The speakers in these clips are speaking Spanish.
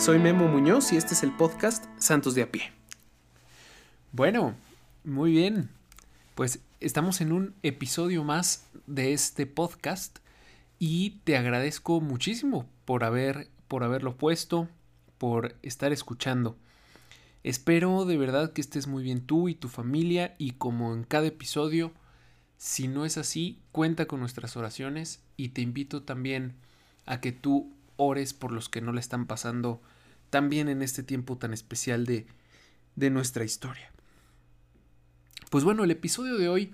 Soy Memo Muñoz y este es el podcast Santos de a pie. Bueno, muy bien. Pues estamos en un episodio más de este podcast y te agradezco muchísimo por haber por haberlo puesto, por estar escuchando. Espero de verdad que estés muy bien tú y tu familia y como en cada episodio, si no es así, cuenta con nuestras oraciones y te invito también a que tú ores por los que no le están pasando también en este tiempo tan especial de, de nuestra historia. Pues bueno, el episodio de hoy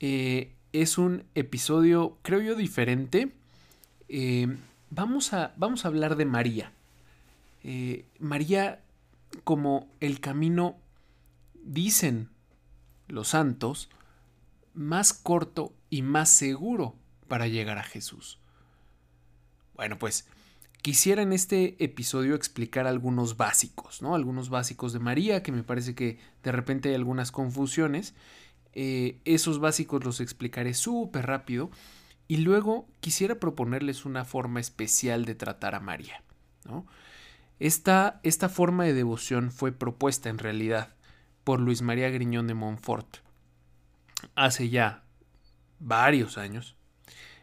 eh, es un episodio, creo yo, diferente. Eh, vamos, a, vamos a hablar de María. Eh, María como el camino, dicen los santos, más corto y más seguro para llegar a Jesús. Bueno, pues Quisiera en este episodio explicar algunos básicos, ¿no? Algunos básicos de María, que me parece que de repente hay algunas confusiones. Eh, esos básicos los explicaré súper rápido. Y luego quisiera proponerles una forma especial de tratar a María, ¿no? Esta, esta forma de devoción fue propuesta en realidad por Luis María Griñón de Montfort hace ya varios años.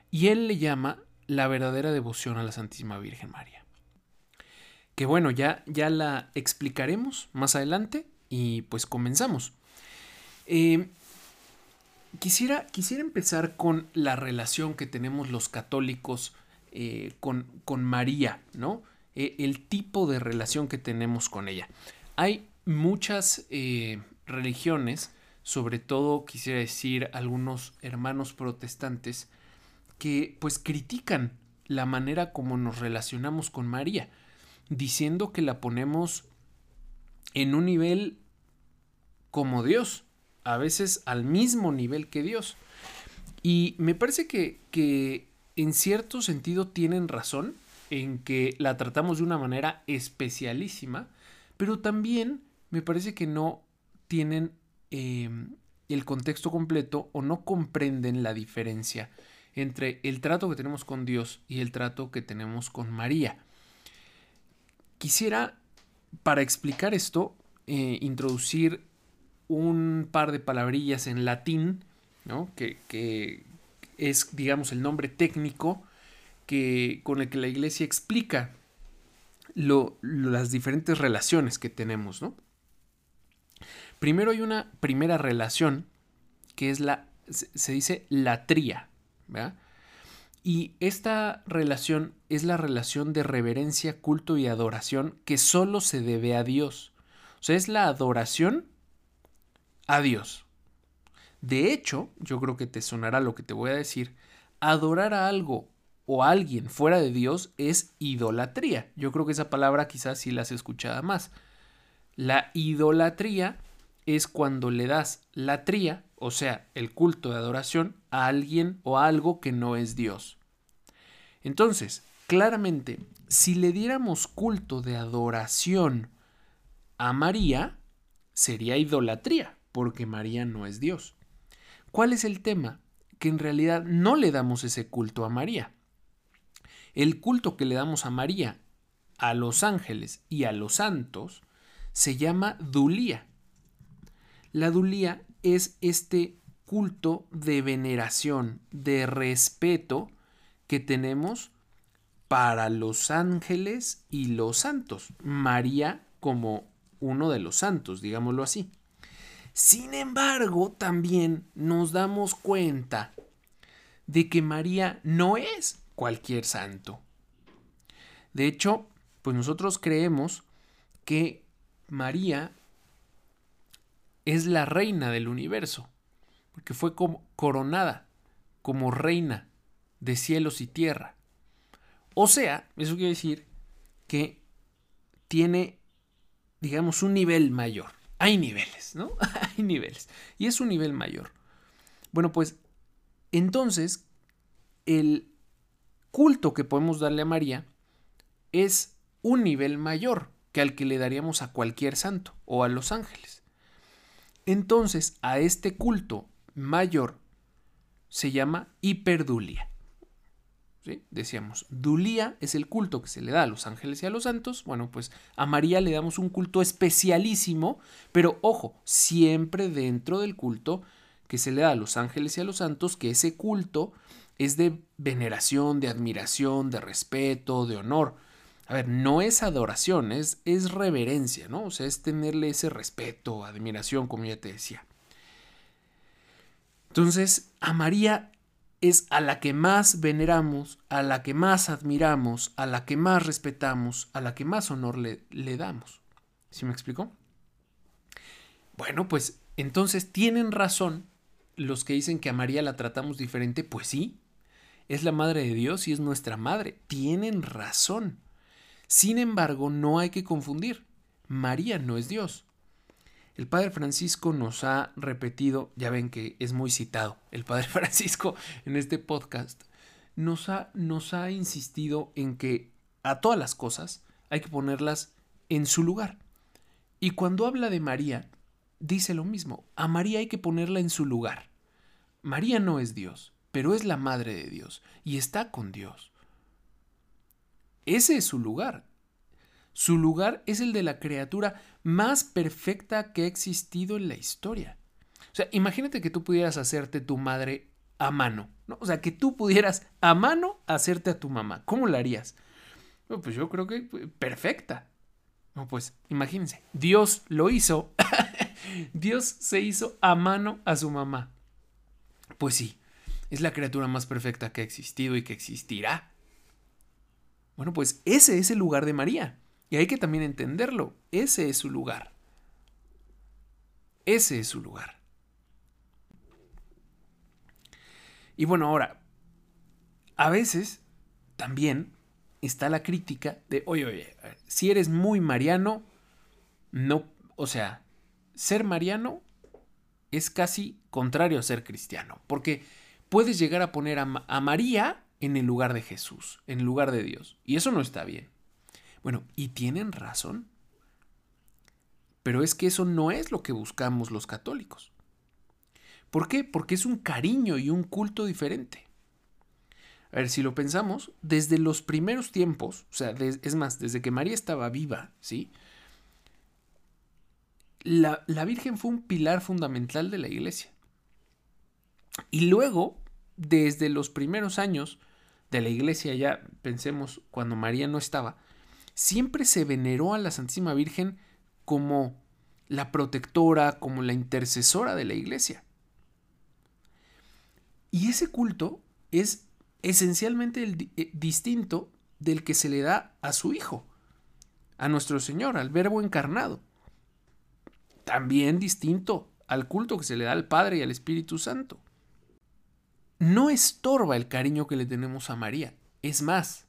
Y él le llama la verdadera devoción a la Santísima Virgen María. Que bueno, ya, ya la explicaremos más adelante y pues comenzamos. Eh, quisiera, quisiera empezar con la relación que tenemos los católicos eh, con, con, María, ¿no? Eh, el tipo de relación que tenemos con ella. Hay muchas religiones, sobre todo quisiera decir algunos hermanos protestantes, que pues critican la manera como nos relacionamos con María, diciendo que la ponemos en un nivel como Dios, a veces al mismo nivel que Dios. Y me parece que, que en cierto sentido tienen razón en que la tratamos de una manera especialísima, pero también me parece que no tienen eh, el contexto completo o no comprenden la diferencia entre el trato que tenemos con Dios y el trato que tenemos con María. Quisiera, para explicar esto, eh, introducir un par de palabrillas en latín, ¿no? que, es, digamos, el nombre técnico que, con el que la iglesia explica las diferentes relaciones que tenemos. ¿no? Primero hay una primera relación que es la, se dice Y esta relación es la relación de reverencia, culto y adoración que solo se debe a Dios. O sea, es la adoración a Dios. De hecho, yo creo que te sonará lo que te voy a decir, adorar a algo o a alguien fuera de Dios es idolatría. Yo creo que esa palabra quizás sí la has escuchado más. La idolatría es cuando le das la tría, o sea, el culto de adoración, a alguien o a algo que no es Dios. Entonces, claramente, si le diéramos culto de adoración a María, sería idolatría, porque María no es Dios. ¿Cuál es el tema? Que en realidad no le damos ese culto a María. El culto que le damos a María, a los ángeles y a los santos, se llama dulía. La dulía es este culto de veneración, de respeto que tenemos para los ángeles y los santos. María como uno de los santos, digámoslo así. Sin embargo, también nos damos cuenta de que María no es cualquier santo. De hecho, pues nosotros creemos que María es la reina del universo, porque fue coronada como reina de cielos y tierra. O sea, eso quiere decir que tiene, digamos, un nivel mayor. Hay niveles, ¿no? Hay niveles. Y es un nivel mayor. Bueno, pues entonces el culto que podemos darle a María es un nivel mayor que al que le daríamos a cualquier santo o a los ángeles. Entonces, a este culto mayor se llama hiperdulia. ¿sí? Decíamos, Dulía es el culto que se le da a los ángeles y a los santos. Bueno, pues a María le damos un culto especialísimo, pero ojo, siempre dentro del culto que se le da a los ángeles y a los santos, que ese culto es de veneración, de admiración, de respeto, de honor. A ver, no es adoración, es, es reverencia, ¿no? O sea, es tenerle ese respeto, admiración, como ya te decía. Entonces, a María es a la que más veneramos, a la que más admiramos, a la que más respetamos, a la que más honor le, le damos. ¿Sí me explico? Bueno, pues entonces tienen razón los que dicen que a María la tratamos diferente. Pues sí, es la madre de Dios y es nuestra madre. Tienen razón. Sin embargo, no hay que confundir. María no es Dios. El Padre Francisco nos ha repetido, ya ven que es muy citado, el Padre Francisco en este podcast, nos ha, nos ha insistido en que a todas las cosas hay que ponerlas en su lugar. Y cuando habla de María, dice lo mismo, a María hay que ponerla en su lugar. María no es Dios, pero es la Madre de Dios y está con Dios. Ese es su lugar. Su lugar es el de la criatura más perfecta que ha existido en la historia. O sea, imagínate que tú pudieras hacerte tu madre a mano, ¿no? O sea, que tú pudieras a mano hacerte a tu mamá. ¿Cómo la harías? pues yo creo que pues, perfecta. Pues imagínense, Dios lo hizo. Dios se hizo a mano a su mamá. Pues sí, es la criatura más perfecta que ha existido y que existirá. Bueno, pues ese es el lugar de María. Y hay que también entenderlo. Ese es su lugar. Ese es su lugar. Y bueno, ahora, a veces también está la crítica de, oye, oye, si eres muy mariano, no, o sea, ser mariano es casi contrario a ser cristiano, porque puedes llegar a poner a, a María en el lugar de Jesús, en el lugar de Dios, y eso no está bien. Bueno, y tienen razón. Pero es que eso no es lo que buscamos los católicos. ¿Por qué? Porque es un cariño y un culto diferente. A ver, si lo pensamos, desde los primeros tiempos, o sea, es más, desde que María estaba viva, ¿sí? La, la Virgen fue un pilar fundamental de la iglesia. Y luego, desde los primeros años de la iglesia, ya pensemos cuando María no estaba, siempre se veneró a la Santísima Virgen como la protectora, como la intercesora de la iglesia. Y ese culto es esencialmente eh, distinto del que se le da a su Hijo, a nuestro Señor, al Verbo encarnado. También distinto al culto que se le da al Padre y al Espíritu Santo. No estorba el cariño que le tenemos a María. Es más,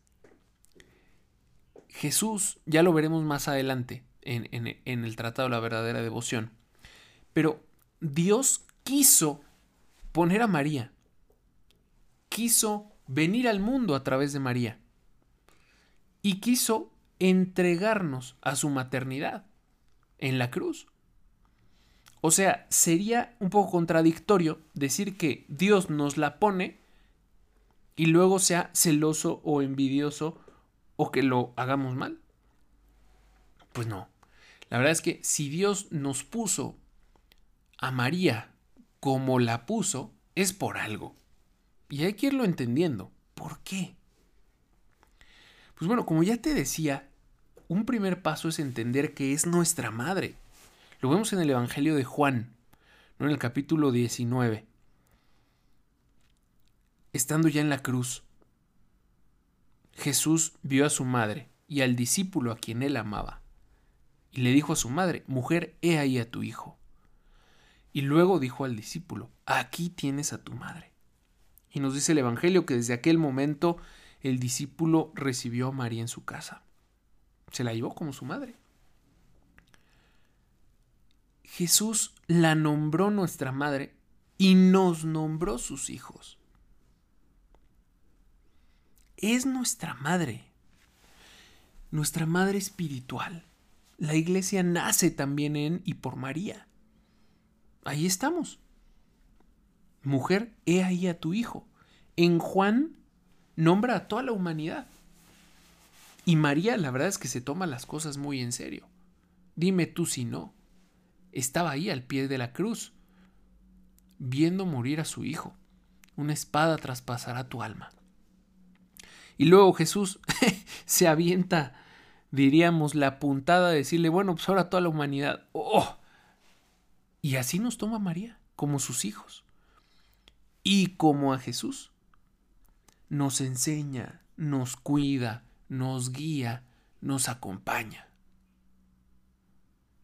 Jesús, ya lo veremos más adelante en, en, el Tratado de la Verdadera Devoción, pero Dios quiso poner a María, quiso venir al mundo a través de María y quiso entregarnos a su maternidad en la cruz. O sea, sería un poco contradictorio decir que Dios nos la pone y luego sea celoso o envidioso o que lo hagamos mal? Pues no. La verdad es que si Dios nos puso a María como la puso, es por algo. Y hay que irlo entendiendo. ¿Por qué? Pues bueno, como ya te decía, un primer paso es entender que es nuestra madre. Lo vemos en el Evangelio de Juan, ¿no? en el capítulo 19. Estando ya en la cruz, Jesús vio a su madre y al discípulo a quien él amaba, y le dijo a su madre, Mujer, he ahí a tu hijo. Y luego dijo al discípulo, Aquí tienes a tu madre. Y nos dice el Evangelio que desde aquel momento el discípulo recibió a María en su casa. Se la llevó como su madre. Jesús la nombró nuestra madre y nos nombró sus hijos es nuestra madre, nuestra madre espiritual. La iglesia nace también en y por María. Ahí estamos. Mujer, he ahí a tu hijo. En Juan nombra a toda la humanidad. Y María, la verdad es que se toma las cosas muy en serio. Dime tú si no. Estaba ahí al pie de la cruz, viendo morir a su hijo. Una espada traspasará tu alma. Y luego Jesús se avienta, diríamos, la puntada de decirle, bueno, pues ahora toda la humanidad. ¡Oh! Y así nos toma María, como sus hijos. Y como a Jesús. Nos enseña, nos cuida, nos guía, nos acompaña.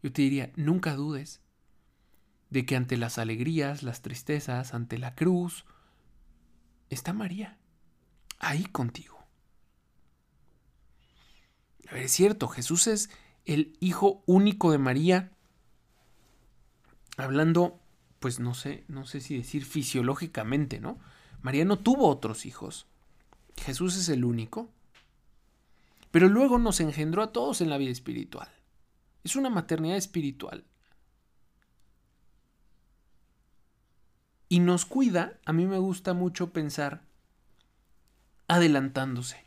Yo te diría, nunca dudes de que ante las alegrías, las tristezas, ante la cruz, está María, ahí contigo. A ver, es cierto, Jesús es el hijo único de María, hablando, pues no sé, no sé si decir fisiológicamente, ¿no? María no tuvo otros hijos. Jesús es el único. Pero luego nos engendró a todos en la vida espiritual. Es una maternidad espiritual. Y nos cuida, a mí me gusta mucho pensar, adelantándose.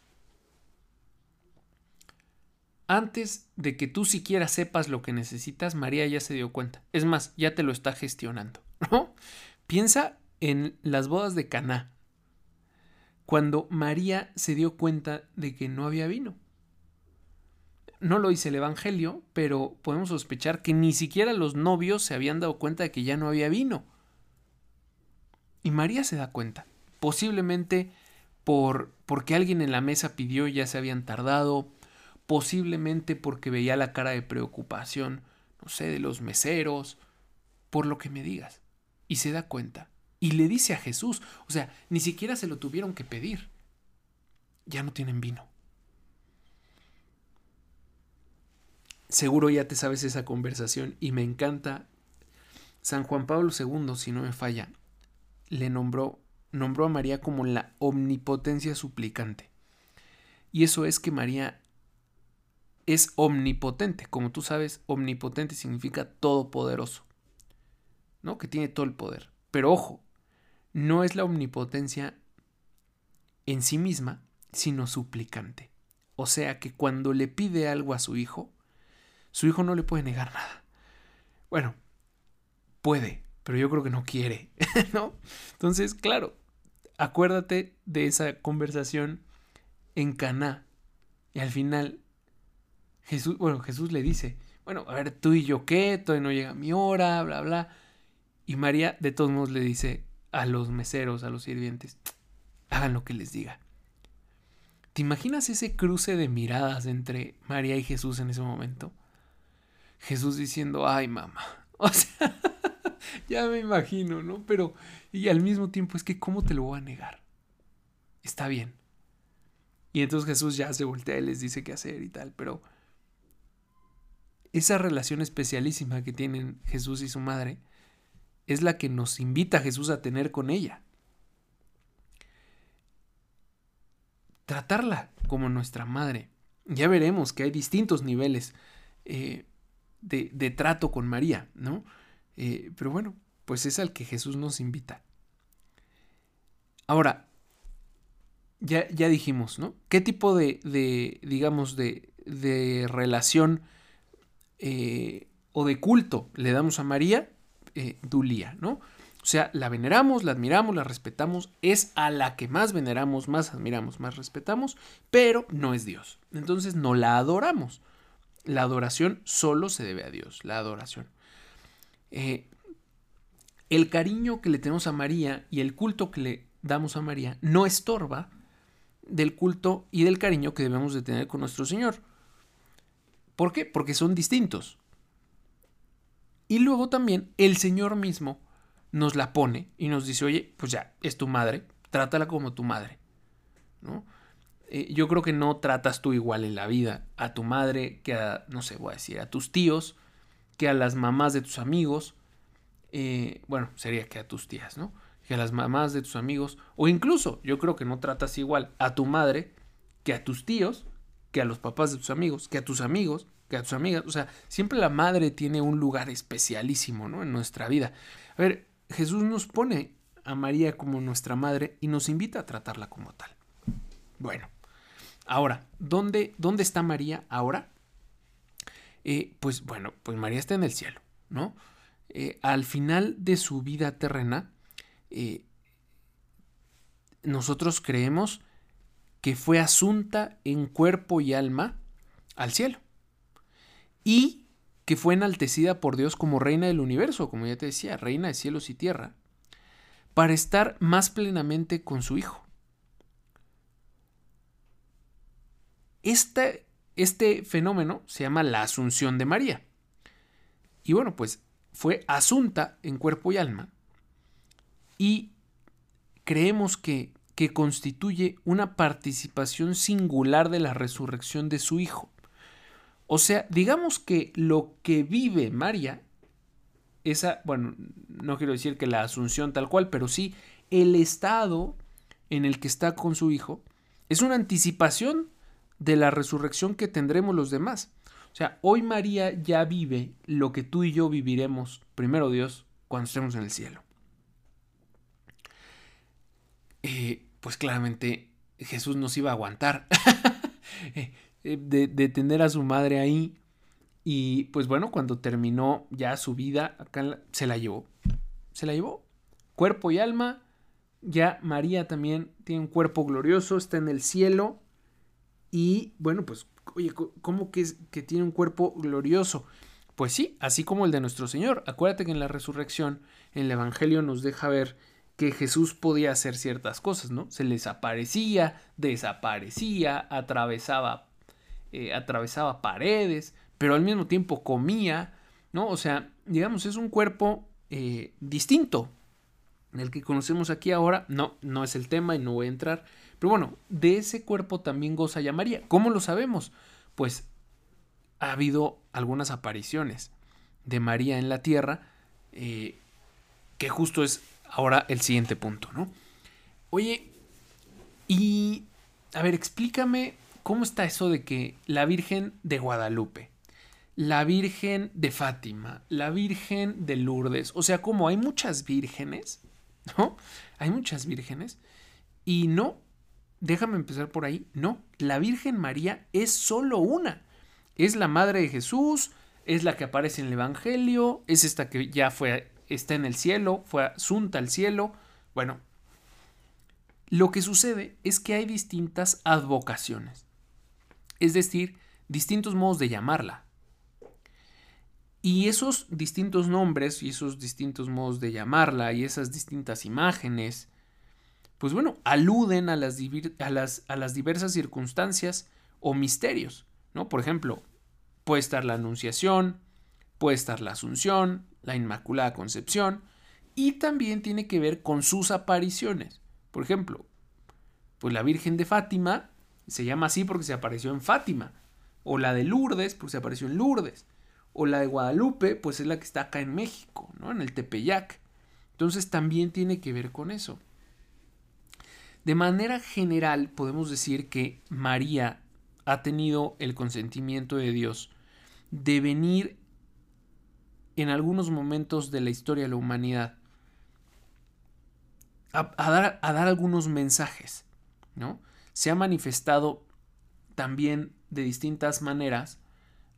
Antes de que tú siquiera sepas lo que necesitas, María ya se dio cuenta. Es más, ya te lo está gestionando, ¿no? Piensa en las bodas de Caná. Cuando María se dio cuenta de que no había vino. No lo dice el Evangelio, pero podemos sospechar que ni siquiera los novios se habían dado cuenta de que ya no había vino. Y María se da cuenta. Posiblemente por porque alguien en la mesa pidió ya se habían tardado, posiblemente porque veía la cara de preocupación, no sé, de los meseros, por lo que me digas. Y se da cuenta. Y le dice a Jesús, o sea, ni siquiera se lo tuvieron que pedir. Ya no tienen vino. Seguro ya te sabes esa conversación y me encanta. San Juan Pablo II, si no me falla, le nombró, nombró a María como la omnipotencia suplicante. Y eso es que María es omnipotente. Como tú sabes, omnipotente significa todopoderoso, ¿no? Que tiene todo el poder. Pero ojo, no es la omnipotencia en sí misma, sino suplicante. O sea que cuando le pide algo a su hijo, su hijo no le puede negar nada. Bueno, puede, pero yo creo que no quiere, ¿no? Entonces, claro, acuérdate de esa conversación en Caná. Y al final Jesús, bueno, Jesús le dice, bueno, a ver, tú y yo qué, todavía no llega mi hora, bla, bla. Y María de todos modos le dice a los meseros, a los sirvientes, hagan lo que les diga. ¿Te imaginas ese cruce de miradas entre María y Jesús en ese momento? Jesús diciendo, ay mamá. O sea, ya me imagino, ¿no? Pero, y al mismo tiempo es que, ¿cómo te lo voy a negar? Está bien. Y entonces Jesús ya se voltea y les dice qué hacer y tal, pero esa relación especialísima que tienen Jesús y su madre es la que nos invita Jesús a tener con ella. Tratarla como nuestra madre. Ya veremos que hay distintos niveles eh, de, trato con María, ¿no? Eh, pero bueno, pues es al que Jesús nos invita. Ahora, ya, ya dijimos, ¿no? ¿Qué tipo de, de digamos, de, de relación eh, o de culto le damos a María, eh, Dulía, ¿no? O sea, la veneramos, la admiramos, la respetamos, es a la que más veneramos, más admiramos, más respetamos, pero no es Dios. Entonces no la adoramos. La adoración solo se debe a Dios, la adoración. Eh, el cariño que le tenemos a María y el culto que le damos a María no estorba del culto y del cariño que debemos de tener con nuestro Señor. ¿Por qué? Porque son distintos. Y luego también el Señor mismo nos la pone y nos dice, oye, pues ya, es tu madre, trátala como tu madre. ¿no? Eh, yo creo que no tratas tú igual en la vida a tu madre que a, no sé, voy a decir, a tus tíos, que a las mamás de tus amigos. Eh, bueno, sería que a tus tías, ¿no? Que a las mamás de tus amigos. O incluso, yo creo que no tratas igual a tu madre que a tus tíos, que a los papás de tus amigos, que a tus amigos, que a tus amigas. O sea, siempre la madre tiene un lugar especialísimo, ¿no? En nuestra vida. A ver, Jesús nos pone a María como nuestra madre y nos invita a tratarla como tal. Bueno, ahora, ¿dónde, dónde está María ahora? Eh, pues bueno, pues María está en el cielo, ¿no? Eh, al final de su vida terrena, eh, nosotros creemos que fue asunta en cuerpo y alma al cielo. Y que fue enaltecida por Dios como reina del universo, como ya te decía, reina de cielos y tierra, para estar más plenamente con su Hijo. Este, este fenómeno se llama la Asunción de María. Y bueno, pues fue asunta en cuerpo y alma. Y creemos que, que constituye una participación singular de la resurrección de su Hijo. O sea, digamos que lo que vive María, esa, bueno, no quiero decir que la asunción tal cual, pero sí el estado en el que está con su hijo, es una anticipación de la resurrección que tendremos los demás. O sea, hoy María ya vive lo que tú y yo viviremos, primero Dios, cuando estemos en el cielo. Eh, pues claramente Jesús nos iba a aguantar. Eh, de, tener a su madre ahí. Y pues bueno, cuando terminó ya su vida, se la llevó. Se la llevó. Cuerpo y alma. Ya María también tiene un cuerpo glorioso, está en el cielo. Y bueno, pues, oye, ¿cómo que, que tiene un cuerpo glorioso? Pues sí, así como el de nuestro Señor. Acuérdate que en la resurrección, en el Evangelio nos deja ver que Jesús podía hacer ciertas cosas, ¿no? Se les aparecía, desaparecía, atravesaba eh, atravesaba paredes, pero al mismo tiempo comía, ¿no? O sea, digamos, es un cuerpo eh, distinto el que conocemos aquí ahora. No, no es el tema y no voy a entrar. Pero bueno, de ese cuerpo también goza ya María. ¿Cómo lo sabemos? Pues ha habido algunas apariciones de María en la tierra, eh, que justo es ahora el siguiente punto, ¿no? Oye, y a ver, explícame ¿cómo está eso de que la Virgen de Guadalupe, la Virgen de Fátima, la Virgen de Lourdes, o sea, como hay muchas vírgenes, ¿no? Hay muchas vírgenes y no, déjame empezar por ahí, no, la Virgen María es solo una, es la Madre de Jesús, es la que aparece en el Evangelio, es esta que ya fue, está en el cielo, fue asunta al cielo, bueno, lo que sucede es que hay distintas advocaciones es decir, distintos modos de llamarla. Y esos distintos nombres y esos distintos modos de llamarla y esas distintas imágenes, pues bueno, aluden a las, a las, a las diversas circunstancias o misterios, ¿no? Por ejemplo, puede estar la Anunciación, puede estar la Asunción, la Inmaculada Concepción, y también tiene que ver con sus apariciones. Por ejemplo, pues la Virgen de Fátima se llama así porque se apareció en Fátima. O la de Lourdes, porque se apareció en Lourdes. O la de Guadalupe, pues es la que está acá en México, ¿no? En el Tepeyac. Entonces también tiene que ver con eso. De manera general, podemos decir que María ha tenido el consentimiento de Dios de venir en algunos momentos de la historia de la humanidad a, dar, dar algunos mensajes, ¿no? se ha manifestado también de distintas maneras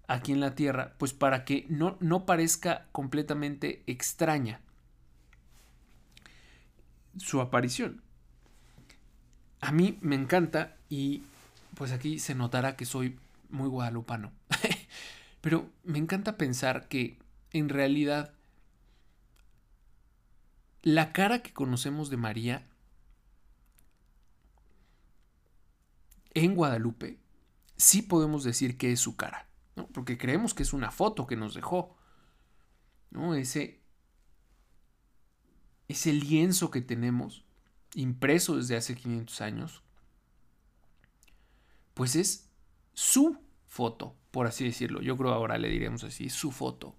aquí en la Tierra, pues para que no, no parezca completamente extraña su aparición. A mí me encanta y pues aquí se notará que soy muy guadalupano. Pero me encanta pensar que en realidad la cara que conocemos de María en Guadalupe, sí podemos decir que es su cara, ¿no? porque creemos que es una foto que nos dejó. ¿no? Ese, ese lienzo que tenemos, impreso desde hace 500 años, pues es su foto, por así decirlo. Yo creo ahora le diremos así, su foto.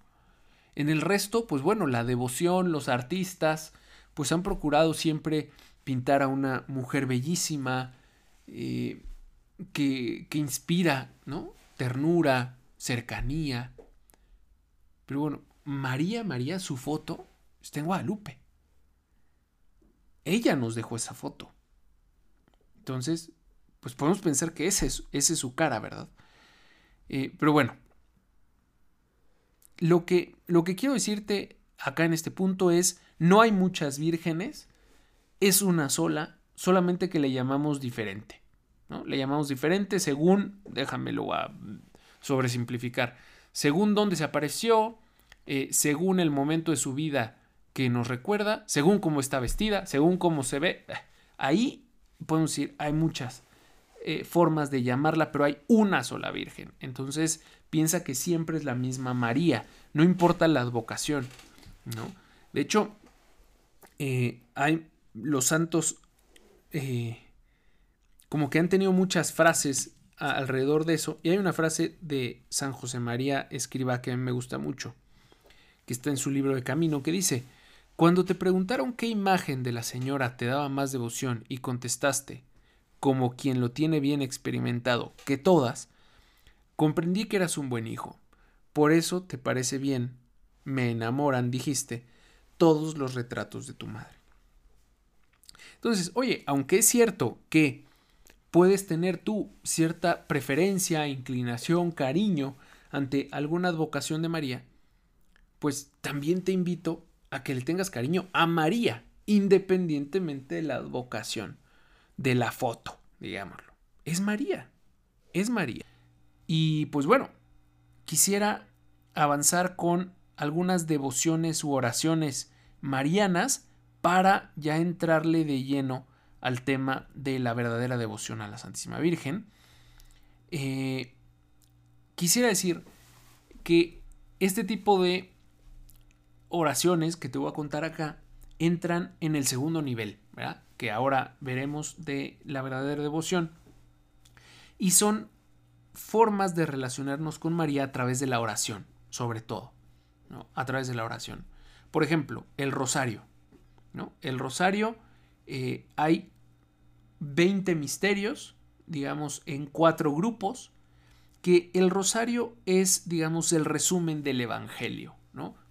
En el resto, pues bueno, la devoción, los artistas, pues han procurado siempre pintar a una mujer bellísima, eh, que, inspira, ¿no? Ternura, cercanía. Pero bueno, María, María, su foto está en Guadalupe. Ella nos dejó esa foto. Entonces, pues podemos pensar que ese es, ese es su cara, ¿verdad? Eh, pero bueno, lo que, lo que quiero decirte acá en este punto es, no hay muchas vírgenes, es una sola, solamente que le llamamos diferente. ¿no? Le llamamos diferente según, déjamelo a sobresimplificar, según dónde se apareció, eh, según el momento de su vida que nos recuerda, según cómo está vestida, según cómo se ve. Ahí podemos decir, hay muchas eh, formas de llamarla, pero hay una sola Virgen. Entonces piensa que siempre es la misma María, no importa la advocación. ¿no? De hecho, eh, hay los santos como que han tenido muchas frases alrededor de eso. Y hay una frase de San José María Escriba que a mí me gusta mucho, que está en su libro de Camino, que dice, cuando te preguntaron qué imagen de la señora te daba más devoción y contestaste, como quien lo tiene bien experimentado, que todas, comprendí que eras un buen hijo. Por eso te parece bien, me enamoran, dijiste, todos los retratos de tu madre. Entonces, oye, aunque es cierto que puedes tener tú cierta preferencia, inclinación, cariño ante alguna advocación de María, pues también te invito a que le tengas cariño a María, independientemente de la advocación, de la foto, digámoslo. Es María, es María. Y pues bueno, quisiera avanzar con algunas devociones u oraciones marianas para ya entrarle de lleno al tema de la verdadera devoción a la Santísima Virgen. Eh, quisiera decir que este tipo de oraciones que te voy a contar acá entran en el segundo nivel, ¿verdad? que ahora veremos de la verdadera devoción. Y son formas de relacionarnos con María a través de la oración, sobre todo, ¿no? a través de la oración. Por ejemplo, el rosario. ¿no? El rosario eh, hay 20 misterios, digamos, en cuatro grupos, que el rosario es, digamos, el resumen del Evangelio,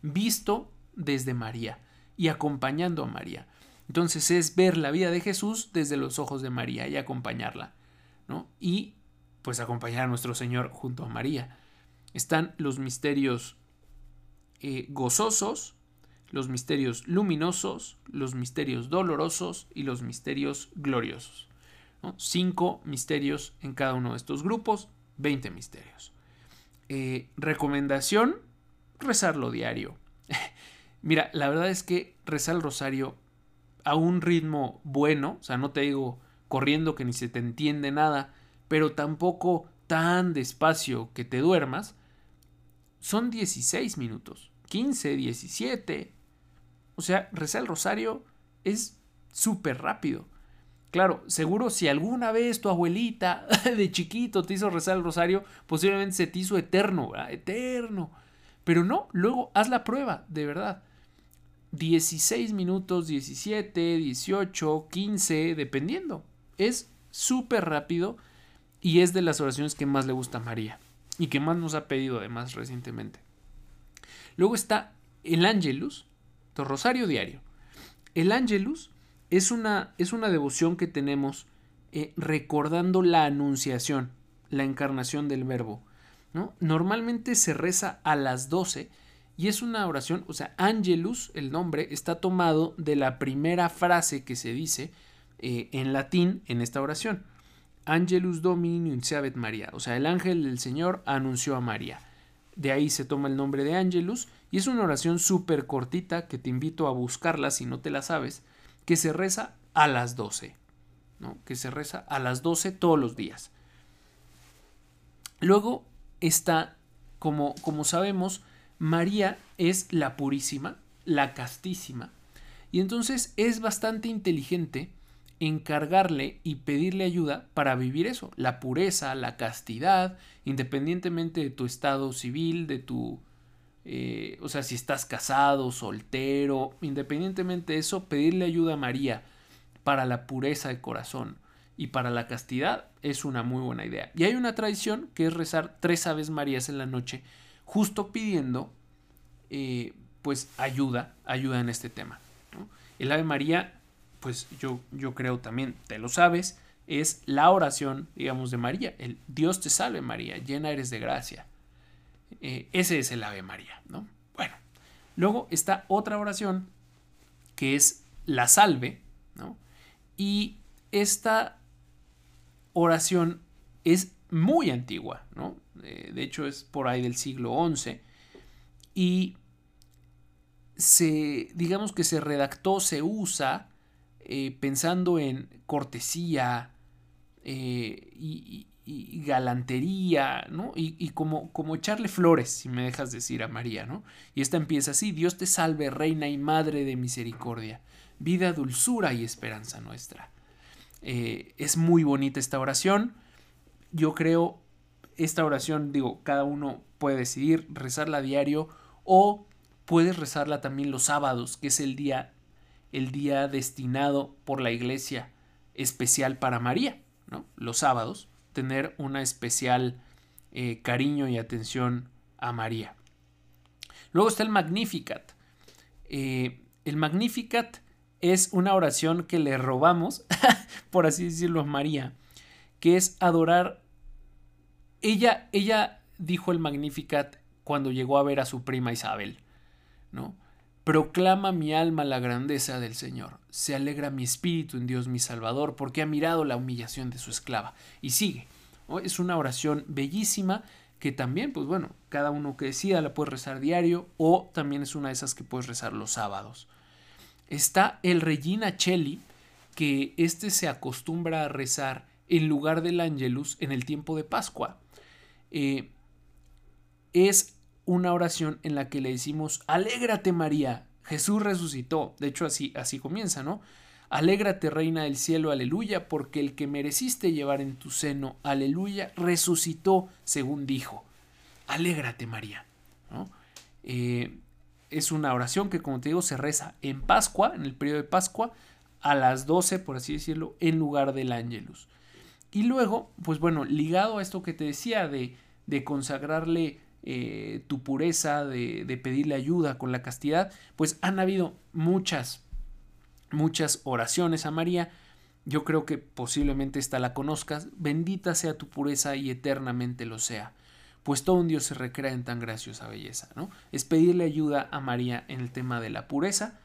Visto desde María y acompañando a María. Entonces es ver la vida de Jesús desde los ojos de María y acompañarla. Y pues acompañar a nuestro Señor junto a María. Están los misterios eh, gozosos, los misterios luminosos, los misterios dolorosos y los misterios gloriosos. Cinco misterios en cada uno de estos grupos, 20 misterios. Eh, recomendación, rezarlo diario. Mira, la verdad es que rezar el rosario a un ritmo bueno, o sea, no te digo corriendo que ni se te entiende nada, pero tampoco tan despacio que te duermas, son 16 minutos, 15, 17, o sea, rezar el rosario es súper rápido. Claro, seguro si alguna vez tu abuelita de chiquito te hizo rezar el rosario, posiblemente se te hizo eterno. Eterno. Pero no, luego haz la prueba, de verdad. 16 minutos, 17, 18, 15, dependiendo. Es súper rápido y es de las oraciones que más le gusta a María y que más nos ha pedido además recientemente. Luego está el Angelus, rosario diario. El Angelus es una, es una devoción que tenemos eh, recordando la anunciación, la encarnación del verbo. ¿No? Normalmente se reza a las 12 y es una oración, o sea, Angelus, el nombre, está tomado de la primera frase que se dice eh, en latín en esta oración. Angelus Domini Nunciavet María, o sea, el ángel del Señor anunció a María. De ahí se toma el nombre de Angelus y es una oración súper cortita que te invito a buscarla si no te la sabes, que se reza a las 12, ¿no? Que se reza a las 12 todos los días. Luego está, como, como sabemos, María es la purísima, la castísima, y entonces es bastante inteligente encargarle y pedirle ayuda para vivir eso, la pureza, la castidad, independientemente de tu estado civil, de tu eh, o sea, si estás casado, soltero, independientemente de eso, pedirle ayuda a María para la pureza de corazón y para la castidad es una muy buena idea. Y hay una tradición que es rezar tres Aves Marías en la noche, justo pidiendo, eh, pues, ayuda, ayuda en este tema. El Ave María, pues yo, yo creo también, te lo sabes, es la oración, digamos, de María, el Dios te salve María, llena eres de gracia. Eh, ese es el Ave María, ¿no? Bueno, luego está otra oración que es la salve, ¿no? Y esta oración es muy antigua, ¿no? Eh, de hecho es por ahí del siglo XI y se, digamos que se redactó, se usa eh, pensando en cortesía eh, y, galantería, ¿no? Y, como, como, echarle flores, si me dejas decir a María, ¿no? Y esta empieza así, Dios te salve, reina y madre de misericordia, vida, dulzura y esperanza nuestra. Eh, es muy bonita esta oración. Yo creo, esta oración, digo, cada uno puede decidir rezarla a diario o puedes rezarla también los sábados, que es el día, el día destinado por la iglesia especial para María. Los sábados, tener una especial eh, cariño y atención a María. Luego está el Magnificat. Eh, el Magnificat es una oración que le robamos, por así decirlo, a María, que es adorar. Ella, ella dijo el Magnificat cuando llegó a ver a su prima Isabel. ¿no? Proclama mi alma la grandeza del Señor. Se alegra mi espíritu en Dios mi Salvador, porque ha mirado la humillación de su esclava. Y sigue. Es una oración bellísima que también, pues bueno, cada uno que decida la puede rezar diario o también es una de esas que puedes rezar los sábados. Está el Regina Cheli, que este se acostumbra a rezar en lugar del Angelus en el tiempo de Pascua. Eh, es una oración en la que le decimos, alégrate María, Jesús resucitó. De hecho, así, así comienza, ¿no? Alégrate, Reina del cielo, aleluya, porque el que mereciste llevar en tu seno, aleluya, resucitó según dijo. Alégrate, María. ¿no? Eh, es una oración que, como te digo, se reza en Pascua, en el periodo de Pascua, a las 12, por así decirlo, en lugar del Ángelus. Y luego, pues bueno, ligado a esto que te decía de, de consagrarle eh, tu pureza, de, de, pedirle ayuda con la castidad, pues han habido muchas, muchas oraciones a María. Yo creo que posiblemente esta la conozcas. Bendita sea tu pureza y eternamente lo sea. Pues todo un Dios se recrea en tan graciosa belleza, ¿no? Es pedirle ayuda a María en el tema de la pureza.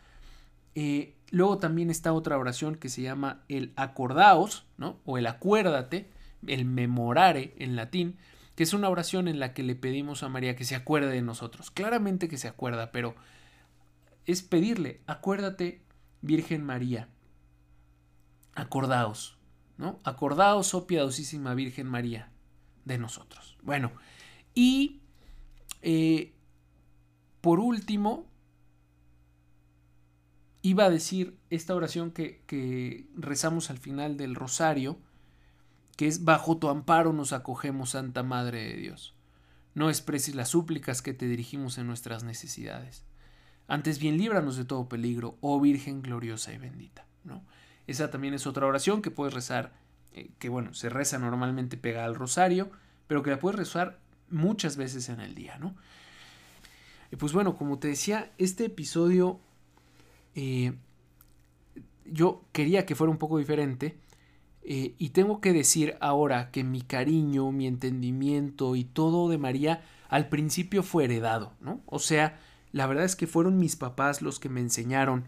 Eh, luego también está otra oración que se llama el acordaos, ¿no? O el acuérdate, el memorare en latín, que es una oración en la que le pedimos a María que se acuerde de nosotros. Claramente que se acuerda, pero es pedirle, acuérdate, Virgen María, acordaos, ¿no? Acordaos, oh piadosísima Virgen María, de nosotros. Bueno, y eh, por último, iba a decir esta oración que, rezamos al final del rosario, que es bajo tu amparo nos acogemos, Santa Madre de Dios. No expreses las súplicas que te dirigimos en nuestras necesidades. Antes bien líbranos de todo peligro, oh Virgen gloriosa y bendita. ¿no? Esa también es otra oración que puedes rezar, eh, que bueno, se reza normalmente pegada al rosario, pero que la puedes rezar muchas veces en el día, ¿no? Y pues bueno, como te decía, este episodio eh, yo quería que fuera un poco diferente eh, y tengo que decir ahora que mi cariño, mi entendimiento y todo de María al principio fue heredado, ¿no? O sea, la verdad es que fueron mis papás los que me enseñaron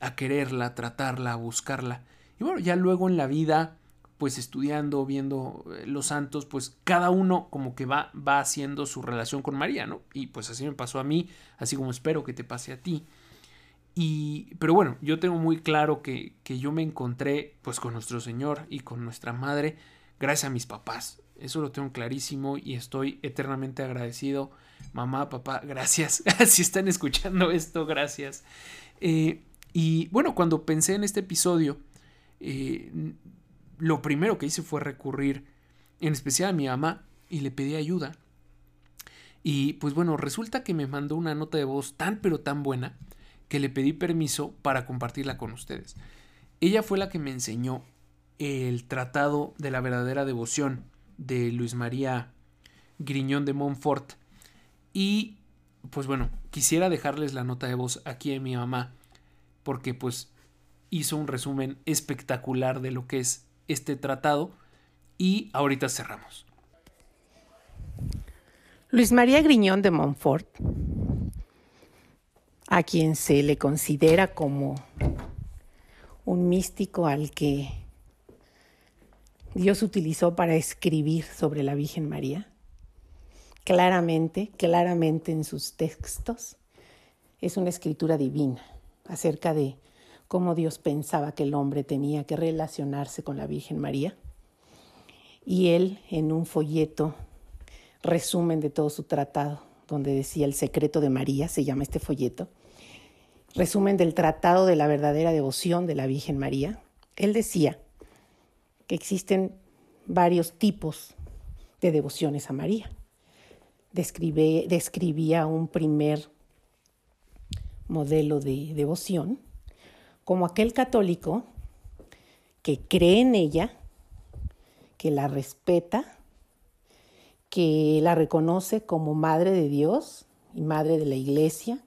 a quererla, tratarla, a buscarla. Y bueno, ya luego en la vida, pues estudiando, viendo eh, los santos, pues cada uno como que va, va haciendo su relación con María, ¿no? Y pues así me pasó a mí, así como espero que te pase a ti. Y, pero bueno, yo tengo muy claro que, que, yo me encontré pues con nuestro Señor y con nuestra Madre gracias a mis papás. Eso lo tengo clarísimo y estoy eternamente agradecido. Mamá, papá, gracias. si están escuchando esto, gracias. Eh, y bueno, cuando pensé en este episodio, eh, lo primero que hice fue recurrir en especial a mi mamá y le pedí ayuda. Y pues bueno, resulta que me mandó una nota de voz tan pero tan buena que le pedí permiso para compartirla con ustedes. Ella fue la que me enseñó el Tratado de la Verdadera Devoción de Luis María Griñón de Montfort. Y pues bueno, quisiera dejarles la nota de voz aquí de mi mamá, porque pues hizo un resumen espectacular de lo que es este tratado y ahorita cerramos. Luis María Griñón de Montfort, a quien se le considera como un místico al que Dios utilizó para escribir sobre la Virgen María, claramente, claramente en sus textos, es una escritura divina acerca de cómo Dios pensaba que el hombre tenía que relacionarse con la Virgen María. Y él, en un folleto resumen de todo su tratado, donde decía el secreto de María, se llama este folleto, resumen del tratado de la verdadera devoción de la Virgen María, él decía que existen varios tipos de devociones a María. describía un primer modelo de devoción como aquel católico que cree en ella, que la respeta, que la reconoce como madre de Dios y madre de la iglesia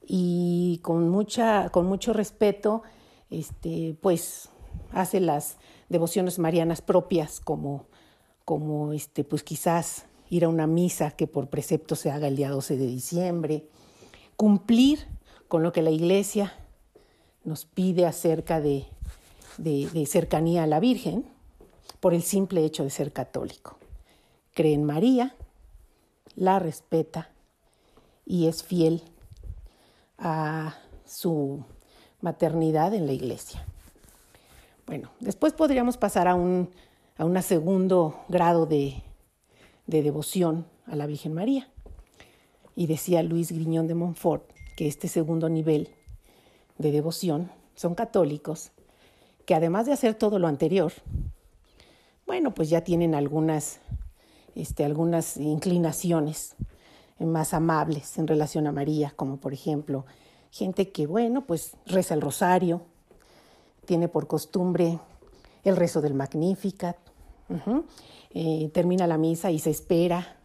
y con mucha con mucho respeto este pues hace las devociones marianas propias como como este pues quizás ir a una misa que por precepto se haga el día 12 de diciembre cumplir con lo que la iglesia nos pide acerca de, de cercanía a la Virgen por el simple hecho de ser católico cree en María, la respeta y es fiel a su maternidad en la iglesia. Bueno, después podríamos pasar a un a segundo grado de, de devoción a la Virgen María. Y decía Luis Griñón de Montfort que este segundo nivel de devoción son católicos que además de hacer todo lo anterior, bueno, pues ya tienen algunas este, algunas inclinaciones más amables en relación a María, como por ejemplo gente que, bueno, pues reza el rosario, tiene por costumbre el rezo del Magnificat, eh, termina la misa y se espera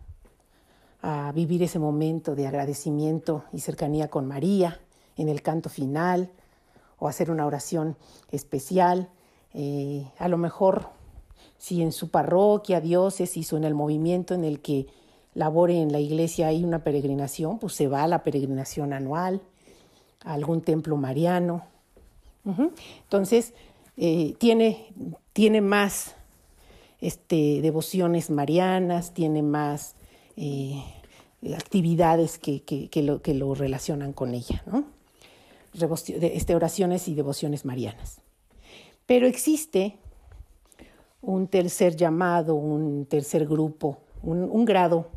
a vivir ese momento de agradecimiento y cercanía con María en el canto final o hacer una oración especial. Eh, a lo mejor si en su parroquia, diócesis o en el movimiento en el que labore en la iglesia hay una peregrinación, pues se va a la peregrinación anual, a algún templo mariano. Entonces, eh, tiene, tiene más este, devociones marianas, tiene más eh, actividades que, que, lo, que lo relacionan con ella, ¿no? Este, oraciones y devociones marianas. Pero existe un tercer llamado, un tercer grupo, un, grado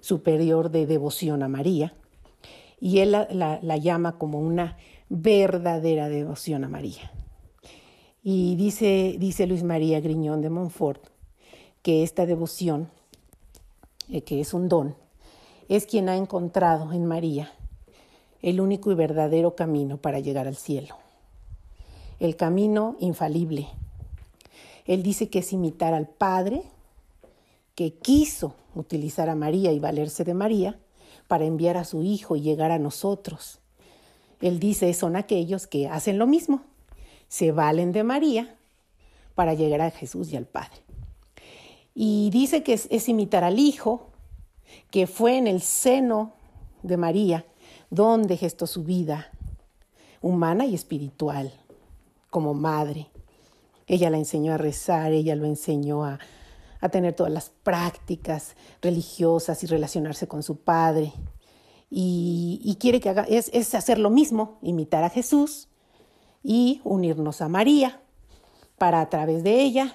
superior de devoción a María. Y él la, llama como una verdadera devoción a María. Y dice, dice Luis María Griñón de Montfort que esta devoción, eh, que es un don, es quien ha encontrado en María el único y verdadero camino para llegar al cielo. El camino infalible, él dice que es imitar al Padre que quiso utilizar a María y valerse de María para enviar a su Hijo y llegar a nosotros. Él dice, son aquellos que hacen lo mismo, se valen de María para llegar a Jesús y al Padre. Y dice que es, imitar al Hijo, que fue en el seno de María, donde gestó su vida humana y espiritual, como madre. Ella la enseñó a rezar, ella lo enseñó a, tener todas las prácticas religiosas y relacionarse con su padre. Y, quiere que haga, es, es, hacer lo mismo, imitar a Jesús y unirnos a María para a través de ella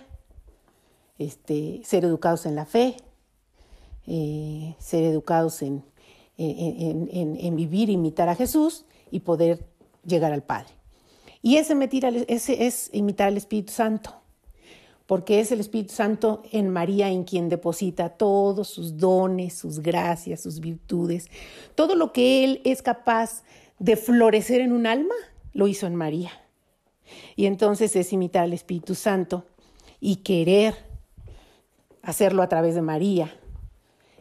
este, ser educados en la fe, eh, ser educados en, en, vivir, imitar a Jesús y poder llegar al Padre. Y ese, ese es imitar al Espíritu Santo, porque es el Espíritu Santo en María en quien deposita todos sus dones, sus gracias, sus virtudes, todo lo que Él es capaz de florecer en un alma, lo hizo en María. Y entonces es imitar al Espíritu Santo y querer hacerlo a través de María,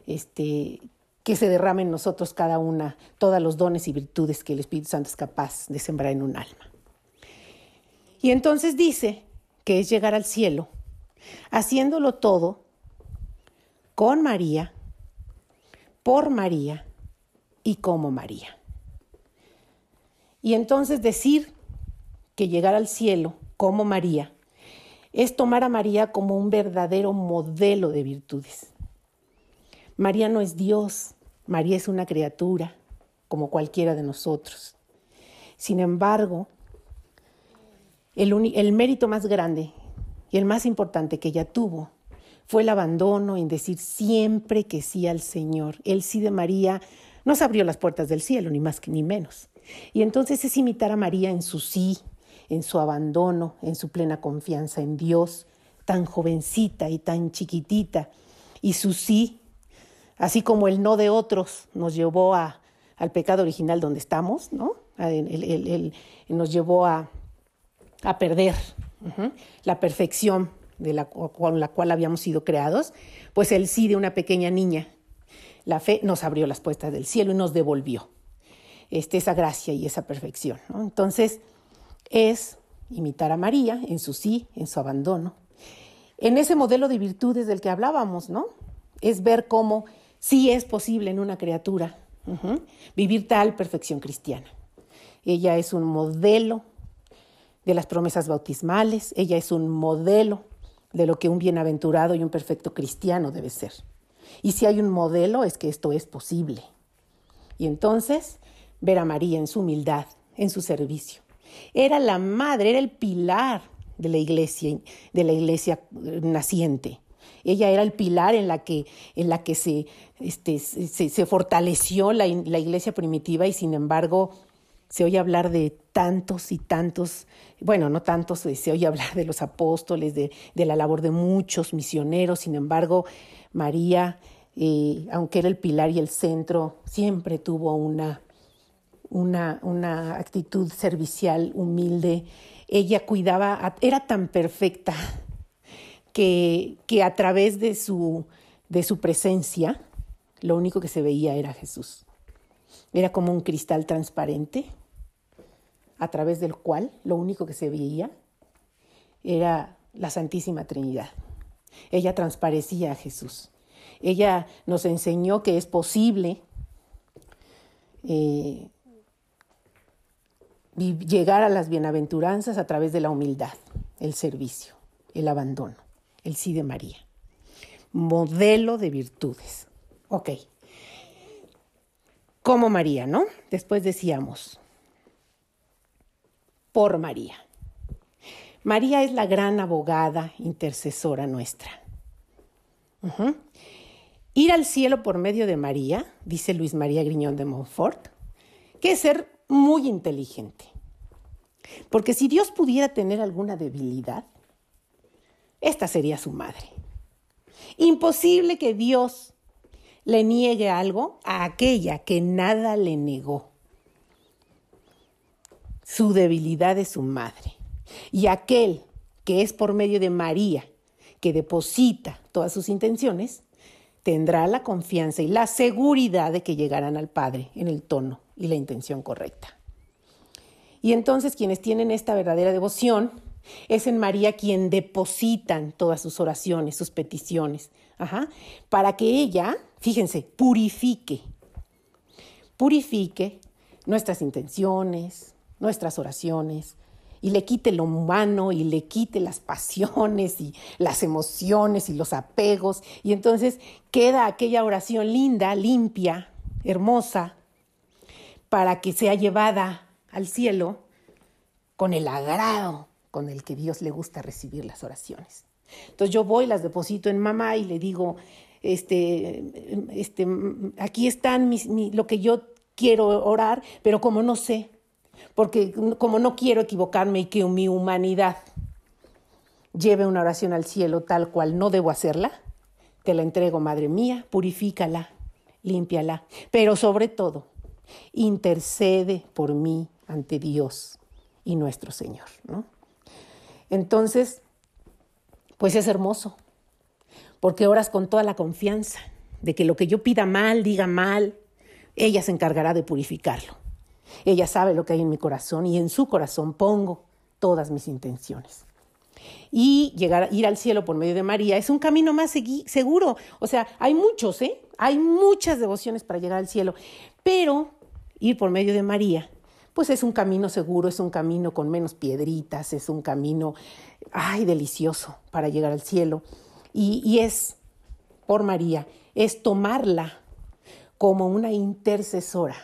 este, que se derrame en nosotros cada una todos los dones y virtudes que el Espíritu Santo es capaz de sembrar en un alma. Y entonces dice que es llegar al cielo, haciéndolo todo con María, por María y como María. Y entonces decir que llegar al cielo como María es tomar a María como un verdadero modelo de virtudes. María no es Dios, María es una criatura como cualquiera de nosotros. Sin embargo, el, mérito más grande y el más importante que ella tuvo fue el abandono en decir siempre que sí al Señor. El sí de María nos abrió las puertas del cielo, ni más ni menos. Y entonces es imitar a María en su sí, en su abandono, en su plena confianza en Dios, tan jovencita y tan chiquitita, y su sí, así como el no de otros nos llevó a, al pecado original donde estamos, ¿no? nos llevó a, a perder la perfección de la, con la cual habíamos sido creados, pues el sí de una pequeña niña, la fe nos abrió las puertas del cielo y nos devolvió este, esa gracia y esa perfección. Entonces, es imitar a María en su sí, en su abandono. En ese modelo de virtudes del que hablábamos, ¿no? Es ver cómo sí es posible en una criatura vivir tal perfección cristiana. Ella es un modelo de las promesas bautismales, ella es un modelo de lo que un bienaventurado y un perfecto cristiano debe ser. Y si hay un modelo es que esto es posible. Y entonces ver a María en su humildad, en su servicio, era la madre, era el pilar de la iglesia, de la iglesia naciente. Ella era el pilar en la que, en la que se, este, se, fortaleció la, la, iglesia primitiva y sin embargo se oye hablar de tantos y tantos, bueno, no tantos, se oye hablar de los apóstoles, de, de la labor de muchos misioneros, sin embargo María, eh, aunque era el pilar y el centro, siempre tuvo una una, una actitud servicial, humilde. Ella cuidaba, era tan perfecta que, a través de su, de su presencia, lo único que se veía era Jesús. Era como un cristal transparente, a través del cual lo único que se veía era la Santísima Trinidad. Ella transparecía a Jesús. Ella nos enseñó que es posible eh, llegar a las bienaventuranzas a través de la humildad, el servicio, el abandono, el sí de María. Modelo de virtudes. Ok. Como María, ¿no? Después decíamos, por María. María es la gran abogada intercesora nuestra. Ir al cielo por medio de María, dice Luis María Griñón de Montfort, que es ser muy inteligente. Porque si Dios pudiera tener alguna debilidad, esta sería su madre. Imposible que Dios le niegue algo a aquella que nada le negó. Su debilidad es su madre. Y aquel que es por medio de María, que deposita todas sus intenciones, tendrá la confianza y la seguridad de que llegarán al Padre en el tono y la intención correcta. Y entonces quienes tienen esta verdadera devoción es en María quien depositan todas sus oraciones, sus peticiones, para que ella, fíjense, purifique, purifique nuestras intenciones, nuestras oraciones, y le quite lo humano y le quite las pasiones y las emociones y los apegos. Y entonces queda aquella oración linda, limpia, hermosa, para que sea llevada al cielo con el agrado con el que Dios le gusta recibir las oraciones. Entonces yo voy, las deposito en mamá y le digo, este, este, aquí están mis, lo que yo quiero orar, pero como no sé, porque como no quiero equivocarme y que mi humanidad lleve una oración al cielo tal cual no debo hacerla, te la entrego, Madre mía, purifícala, límpiala, pero sobre todo, intercede por mí ante Dios y nuestro Señor. ¿no? Entonces, pues es hermoso, porque oras con toda la confianza de que lo que yo pida mal, diga mal, ella se encargará de purificarlo. Ella sabe lo que hay en mi corazón y en su corazón pongo todas mis intenciones. Y llegar, ir al cielo por medio de María es un camino más seguro. O sea, hay muchos, ¿eh? Hay muchas devociones para llegar al cielo. Pero ir por medio de María, pues es un camino seguro, es un camino con menos piedritas, es un camino, ay, delicioso para llegar al cielo. Y, y es por María, es tomarla como una intercesora,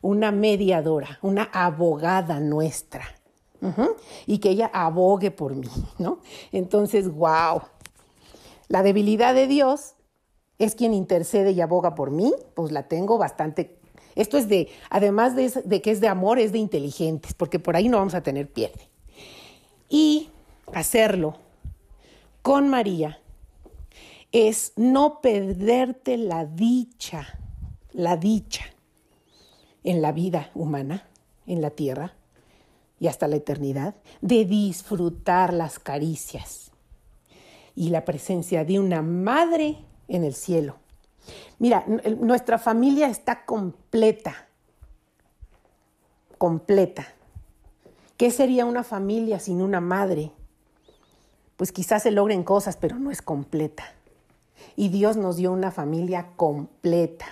una mediadora, una abogada nuestra. Y que ella abogue por mí, ¿no? Entonces, wow. La debilidad de Dios es quien intercede y aboga por mí, pues la tengo bastante. Esto es de, además de, que es de amor, es de inteligentes, porque por ahí no vamos a tener pierde. Y hacerlo con María es no perderte la dicha, la dicha en la vida humana, en la tierra y hasta la eternidad, de disfrutar las caricias y la presencia de una madre en el cielo. Mira, nuestra familia está completa, completa. ¿Qué sería una familia sin una madre? Pues quizás se logren cosas, pero no es completa. Y Dios nos dio una familia completa.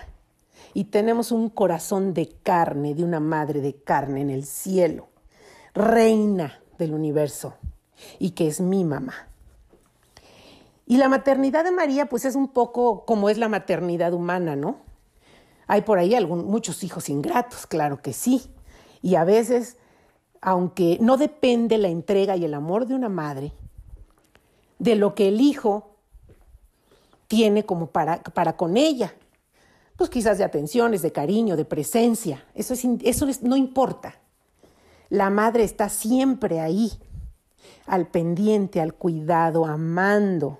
Y tenemos un corazón de carne, de una madre de carne en el cielo, reina del universo, y que es mi mamá. Y la maternidad de María, pues es un poco como es la maternidad humana, ¿no? Hay por ahí muchos hijos ingratos, claro que sí. Y a veces, aunque no depende la entrega y el amor de una madre, de lo que el hijo tiene como para, para con ella. Pues quizás de atenciones, de cariño, de presencia. Eso, es, eso no importa. La madre está siempre ahí, al pendiente, al cuidado, amando.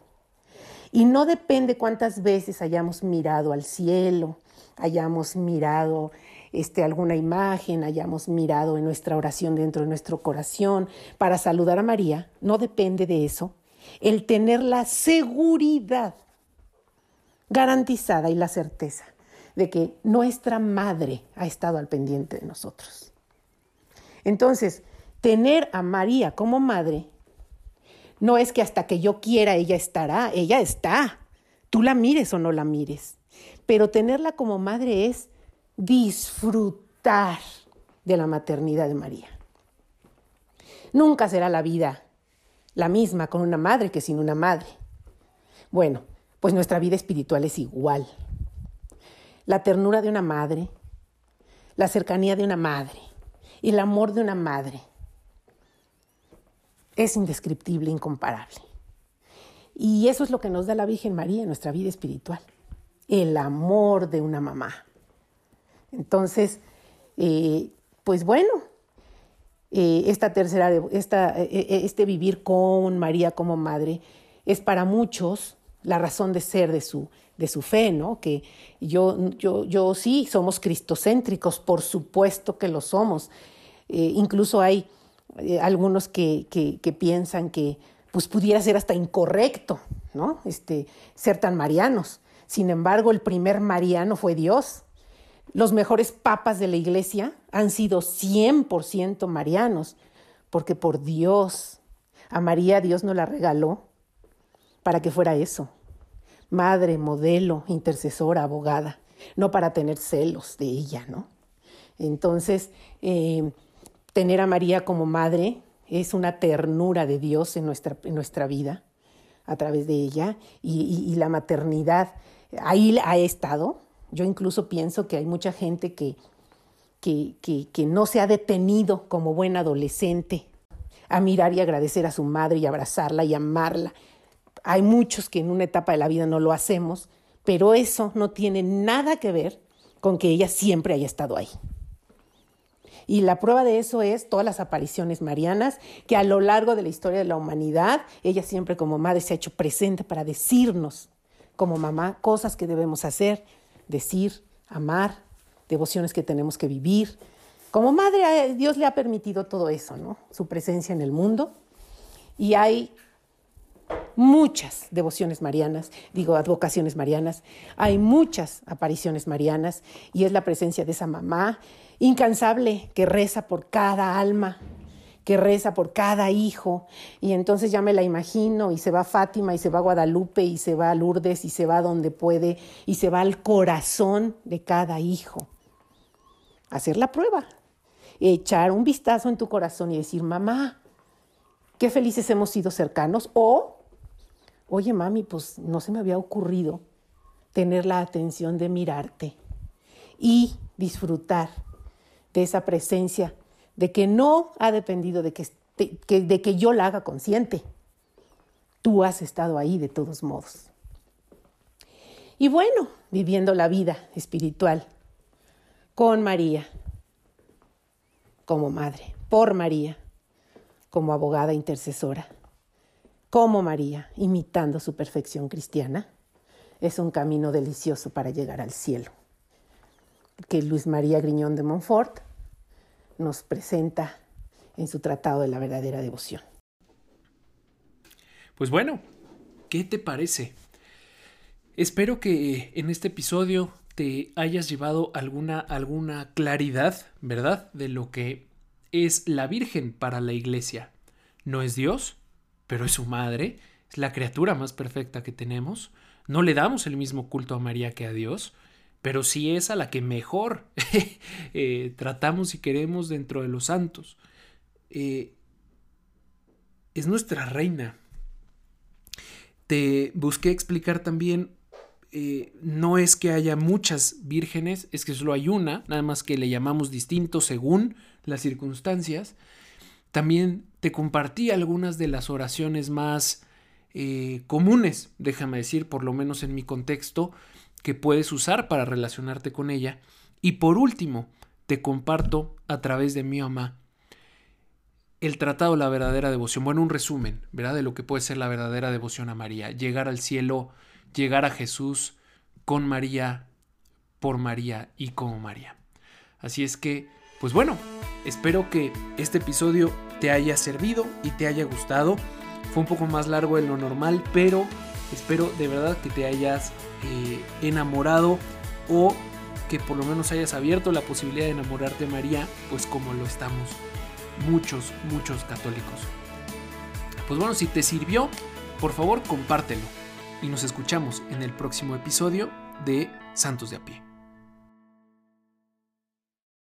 Y no depende cuántas veces hayamos mirado al cielo, hayamos mirado este, alguna imagen, hayamos mirado en nuestra oración dentro de nuestro corazón para saludar a María, no depende de eso. El tener la seguridad garantizada y la certeza de que nuestra madre ha estado al pendiente de nosotros. Entonces, tener a María como madre no es que hasta que yo quiera ella estará, ella está. Tú la mires o no la mires. Pero tenerla como madre es disfrutar de la maternidad de María. Nunca será la vida la misma con una madre que sin una madre. Bueno, pues nuestra vida espiritual es igual. La ternura de una madre, la cercanía de una madre, el amor de una madre es indescriptible, incomparable. Y eso es lo que nos da la Virgen María en nuestra vida espiritual, el amor de una mamá. Entonces, eh, pues bueno, eh, esta tercera, esta, eh, este vivir con María como madre es para muchos la razón de ser de su, de su fe, ¿no? Que yo, yo, yo sí somos cristocéntricos, por supuesto que lo somos. Incluso hay eh, algunos que, que, piensan que pues pudiera ser hasta incorrecto, ¿no? Este, ser tan marianos. Sin embargo, el primer mariano fue Dios. Los mejores papas de la iglesia han sido 100% marianos, porque por Dios, a María Dios nos la regaló para que fuera eso. Madre, modelo, intercesora, abogada, no para tener celos de ella, ¿no? Entonces, eh, tener a María como madre es una ternura de Dios en nuestra, en nuestra vida a través de ella y, la maternidad ahí ha estado. Yo incluso pienso que hay mucha gente que, que, que no se ha detenido como buen adolescente a mirar y agradecer a su madre y abrazarla y amarla hay muchos que en una etapa de la vida no lo hacemos, pero eso no tiene nada que ver con que ella siempre haya estado ahí. Y la prueba de eso es todas las apariciones marianas, que a lo largo de la historia de la humanidad, ella siempre como madre se ha hecho presente para decirnos, como mamá, cosas que debemos hacer, decir, amar, devociones que tenemos que vivir. Como madre, Dios le ha permitido todo eso, ¿no? Su presencia en el mundo. Y hay muchas devociones marianas, digo, advocaciones marianas, hay muchas apariciones marianas y es la presencia de esa mamá incansable que reza por cada alma, que reza por cada hijo. Y entonces ya me la imagino y se va Fátima y se va a Guadalupe y se va a Lourdes y se va donde puede y se va al corazón de cada hijo. Hacer la prueba, echar un vistazo en tu corazón y decir, mamá, qué felices hemos sido cercanos o, oye mami, pues no se me había ocurrido tener la atención de mirarte y disfrutar de esa presencia de que no ha dependido de que, de que yo la haga consciente. Tú has estado ahí de todos modos. Y bueno, viviendo la vida espiritual con María, como madre, por María, como abogada intercesora, como María, imitando su perfección cristiana, es un camino delicioso para llegar al cielo, que Luis María Griñón de Montfort nos presenta en su Tratado de la Verdadera Devoción. Pues bueno, ¿qué te parece? Espero que en este episodio te hayas llevado alguna, alguna claridad, ¿verdad? De lo que es la Virgen para la Iglesia. No es Dios, pero es su madre, es la criatura más perfecta que tenemos. No le damos el mismo culto a María que a Dios, pero sí es a la que mejor eh, tratamos y queremos dentro de los santos. Eh, es nuestra reina. Te busqué explicar también, eh, no es que haya muchas vírgenes, es que solo hay una, nada más que le llamamos distinto según las circunstancias. También te compartí algunas de las oraciones más comunes, déjame decir, por lo menos en mi contexto, que puedes usar para relacionarte con ella. Y por último, te comparto a través de mi mamá el tratado la verdadera devoción. Bueno, un resumen, ¿verdad? De lo que puede ser la verdadera devoción a María. Llegar al cielo, llegar a Jesús con María, por María y como María. Así es que, pues bueno, espero que este episodio te haya servido y te haya gustado. Fue un poco más largo de lo normal, pero espero de verdad que te hayas eh, enamorado o que por lo menos hayas abierto la posibilidad de enamorarte de María, pues como lo estamos muchos, muchos católicos. Pues bueno, si te sirvió, por favor compártelo y nos escuchamos en el próximo episodio de Santos de a pie.